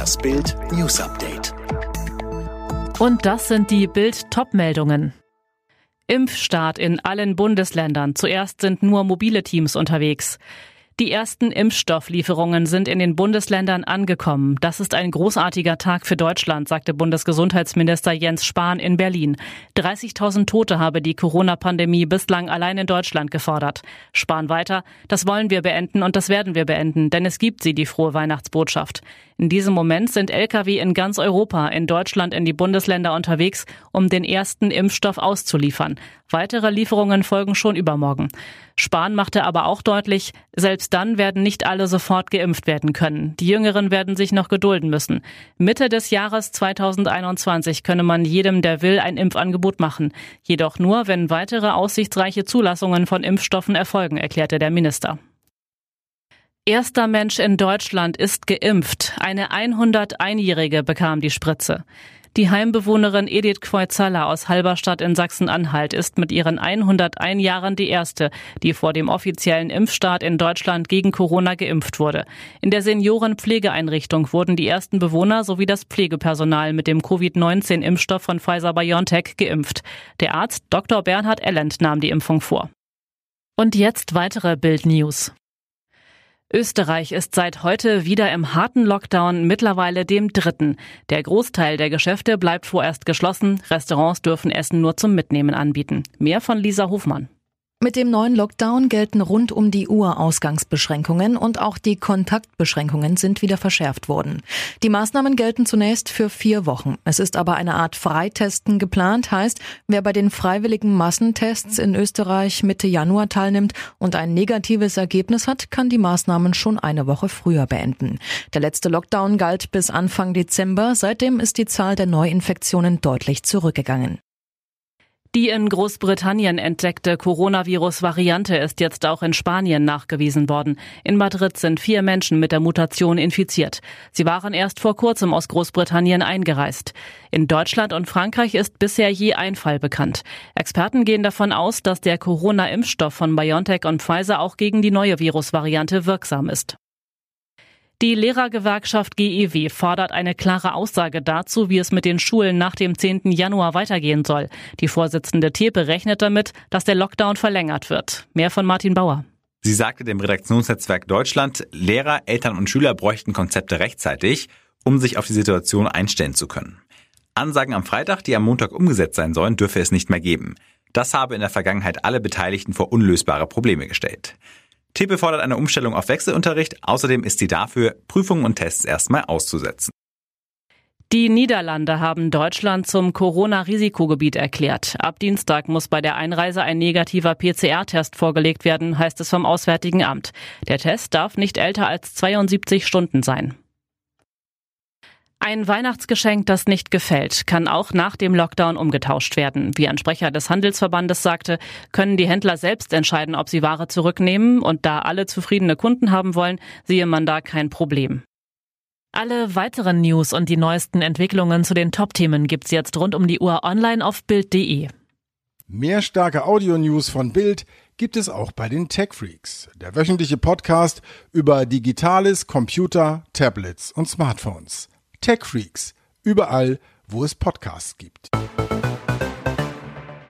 Das Bild News Update. Und das sind die Bild Topmeldungen. Impfstart in allen Bundesländern. Zuerst sind nur mobile Teams unterwegs. Die ersten Impfstofflieferungen sind in den Bundesländern angekommen. Das ist ein großartiger Tag für Deutschland, sagte Bundesgesundheitsminister Jens Spahn in Berlin. 30.000 Tote habe die Corona-Pandemie bislang allein in Deutschland gefordert. Spahn weiter, das wollen wir beenden und das werden wir beenden, denn es gibt sie, die frohe Weihnachtsbotschaft. In diesem Moment sind Lkw in ganz Europa, in Deutschland in die Bundesländer unterwegs, um den ersten Impfstoff auszuliefern. Weitere Lieferungen folgen schon übermorgen. Spahn machte aber auch deutlich, selbst dann werden nicht alle sofort geimpft werden können. Die Jüngeren werden sich noch gedulden müssen. Mitte des Jahres 2021 könne man jedem, der will, ein Impfangebot machen. Jedoch nur, wenn weitere aussichtsreiche Zulassungen von Impfstoffen erfolgen, erklärte der Minister. Erster Mensch in Deutschland ist geimpft. Eine 101-Jährige bekam die Spritze. Die Heimbewohnerin Edith Kreuzhaller aus Halberstadt in Sachsen-Anhalt ist mit ihren 101 Jahren die erste, die vor dem offiziellen Impfstart in Deutschland gegen Corona geimpft wurde. In der Seniorenpflegeeinrichtung wurden die ersten Bewohner sowie das Pflegepersonal mit dem Covid-19-Impfstoff von Pfizer-BioNTech geimpft. Der Arzt Dr. Bernhard Elland nahm die Impfung vor. Und jetzt weitere Bild News. Österreich ist seit heute wieder im harten Lockdown, mittlerweile dem dritten. Der Großteil der Geschäfte bleibt vorerst geschlossen. Restaurants dürfen Essen nur zum Mitnehmen anbieten. Mehr von Lisa Hofmann. Mit dem neuen Lockdown gelten rund um die Uhr Ausgangsbeschränkungen und auch die Kontaktbeschränkungen sind wieder verschärft worden. Die Maßnahmen gelten zunächst für vier Wochen. Es ist aber eine Art Freitesten geplant, heißt, wer bei den freiwilligen Massentests in Österreich Mitte Januar teilnimmt und ein negatives Ergebnis hat, kann die Maßnahmen schon eine Woche früher beenden. Der letzte Lockdown galt bis Anfang Dezember. Seitdem ist die Zahl der Neuinfektionen deutlich zurückgegangen. Die in Großbritannien entdeckte Coronavirus-Variante ist jetzt auch in Spanien nachgewiesen worden. In Madrid sind vier Menschen mit der Mutation infiziert. Sie waren erst vor kurzem aus Großbritannien eingereist. In Deutschland und Frankreich ist bisher je ein Fall bekannt. Experten gehen davon aus, dass der Corona-Impfstoff von BioNTech und Pfizer auch gegen die neue Virusvariante wirksam ist. Die Lehrergewerkschaft GEW fordert eine klare Aussage dazu, wie es mit den Schulen nach dem 10. Januar weitergehen soll. Die Vorsitzende Tepe rechnet damit, dass der Lockdown verlängert wird. Mehr von Martin Bauer. Sie sagte dem Redaktionsnetzwerk Deutschland, Lehrer, Eltern und Schüler bräuchten Konzepte rechtzeitig, um sich auf die Situation einstellen zu können. Ansagen am Freitag, die am Montag umgesetzt sein sollen, dürfe es nicht mehr geben. Das habe in der Vergangenheit alle Beteiligten vor unlösbare Probleme gestellt. Tepe fordert eine Umstellung auf Wechselunterricht. Außerdem ist sie dafür, Prüfungen und Tests erstmal auszusetzen. Die Niederlande haben Deutschland zum Corona-Risikogebiet erklärt. Ab Dienstag muss bei der Einreise ein negativer PCR-Test vorgelegt werden, heißt es vom Auswärtigen Amt. Der Test darf nicht älter als 72 Stunden sein. Ein Weihnachtsgeschenk, das nicht gefällt, kann auch nach dem Lockdown umgetauscht werden. Wie ein Sprecher des Handelsverbandes sagte, können die Händler selbst entscheiden, ob sie Ware zurücknehmen und da alle zufriedene Kunden haben wollen, sehe man da kein Problem. Alle weiteren News und die neuesten Entwicklungen zu den Top-Themen gibt's jetzt rund um die Uhr online auf Bild.de. Mehr starke Audio-News von Bild gibt es auch bei den Tech Freaks, der wöchentliche Podcast über Digitales, Computer, Tablets und Smartphones. Tech Freaks, überall, wo es Podcasts gibt.